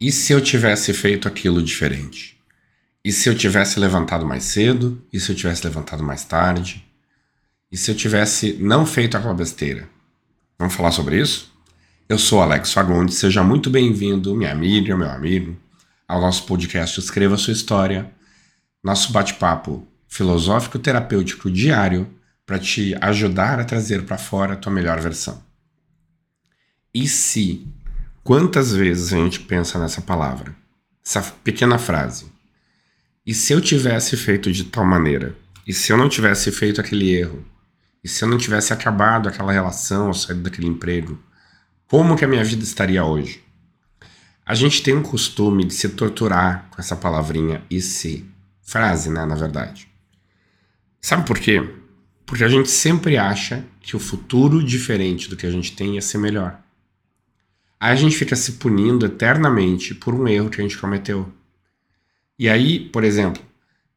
E se eu tivesse feito aquilo diferente? E se eu tivesse levantado mais cedo? E se eu tivesse levantado mais tarde? E se eu tivesse não feito aquela besteira? Vamos falar sobre isso? Eu sou Alex Fagundes, seja muito bem-vindo, minha amiga, meu amigo, ao nosso podcast Escreva Sua História, nosso bate-papo filosófico terapêutico diário para te ajudar a trazer para fora a tua melhor versão. E se Quantas vezes a gente pensa nessa palavra? Essa pequena frase. E se eu tivesse feito de tal maneira? E se eu não tivesse feito aquele erro? E se eu não tivesse acabado aquela relação ou saído daquele emprego? Como que a minha vida estaria hoje? A gente tem um costume de se torturar com essa palavrinha e se. Frase, né, na verdade. Sabe por quê? Porque a gente sempre acha que o futuro diferente do que a gente tem ia ser melhor. Aí a gente fica se punindo eternamente por um erro que a gente cometeu. E aí, por exemplo,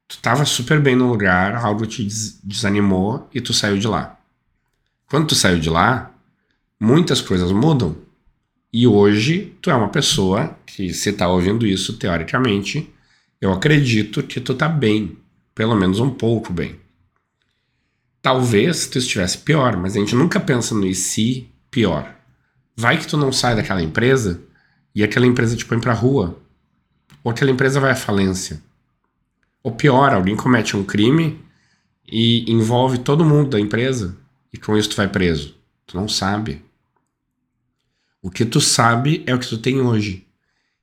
tu estava super bem no lugar, algo te desanimou e tu saiu de lá. Quando tu saiu de lá, muitas coisas mudam. E hoje tu é uma pessoa que, se tá ouvindo isso, teoricamente, eu acredito que tu tá bem, pelo menos um pouco bem. Talvez tu estivesse pior, mas a gente nunca pensa no e se pior. Vai que tu não sai daquela empresa e aquela empresa te põe pra rua. Ou aquela empresa vai à falência. Ou pior, alguém comete um crime e envolve todo mundo da empresa e com isso tu vai preso. Tu não sabe. O que tu sabe é o que tu tem hoje.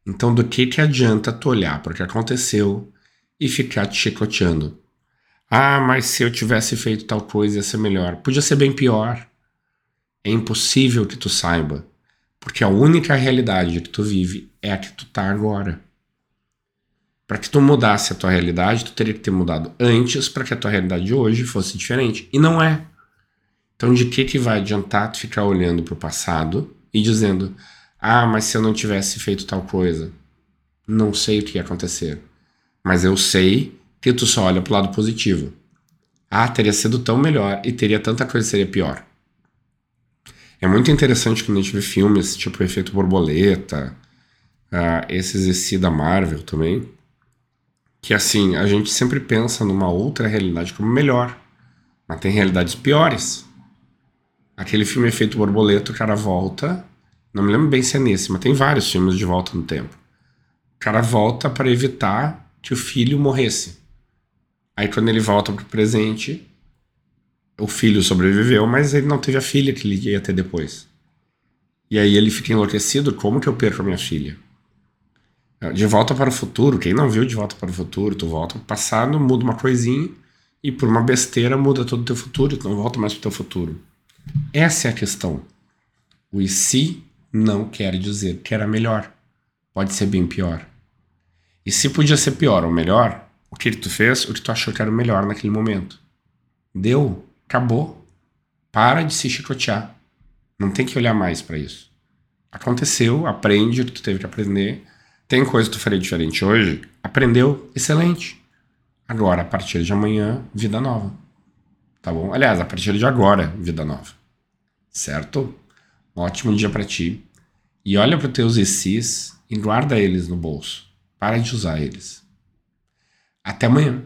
Então, do que que adianta tu olhar para o que aconteceu e ficar te chicoteando? Ah, mas se eu tivesse feito tal coisa ia ser melhor. Podia ser bem pior. É impossível que tu saiba, porque a única realidade que tu vive é a que tu tá agora. Para que tu mudasse a tua realidade, tu teria que ter mudado antes para que a tua realidade de hoje fosse diferente. E não é. Então, de que que vai adiantar tu ficar olhando para o passado e dizendo: "Ah, mas se eu não tivesse feito tal coisa, não sei o que ia acontecer". Mas eu sei que tu só olha pro lado positivo. Ah, teria sido tão melhor e teria tanta coisa que seria pior. É muito interessante quando a gente vê filmes tipo Efeito Borboleta, uh, esses EC da Marvel também, que assim, a gente sempre pensa numa outra realidade como melhor, mas tem realidades piores. Aquele filme Efeito Borboleta, o cara volta, não me lembro bem se é nesse, mas tem vários filmes de volta no tempo. O cara volta para evitar que o filho morresse. Aí quando ele volta pro presente, o filho sobreviveu, mas ele não teve a filha que ele ia ter depois. E aí ele fica enlouquecido: como que eu perco a minha filha? De volta para o futuro, quem não viu De volta para o futuro, tu volta para o passado, muda uma coisinha e por uma besteira muda todo o teu futuro, tu não volta mais para o teu futuro. Essa é a questão. O e se não quer dizer que era melhor. Pode ser bem pior. E se podia ser pior ou melhor, o que tu fez, o que tu achou que era melhor naquele momento. Deu. Acabou. Para de se chicotear. Não tem que olhar mais para isso. Aconteceu, aprende o que tu teve que aprender. Tem coisa que tu faria diferente hoje? Aprendeu, excelente. Agora, a partir de amanhã, vida nova. Tá bom? Aliás, a partir de agora, vida nova. Certo? Ótimo dia para ti. E olha para os teus ECs e guarda eles no bolso. Para de usar eles. Até amanhã.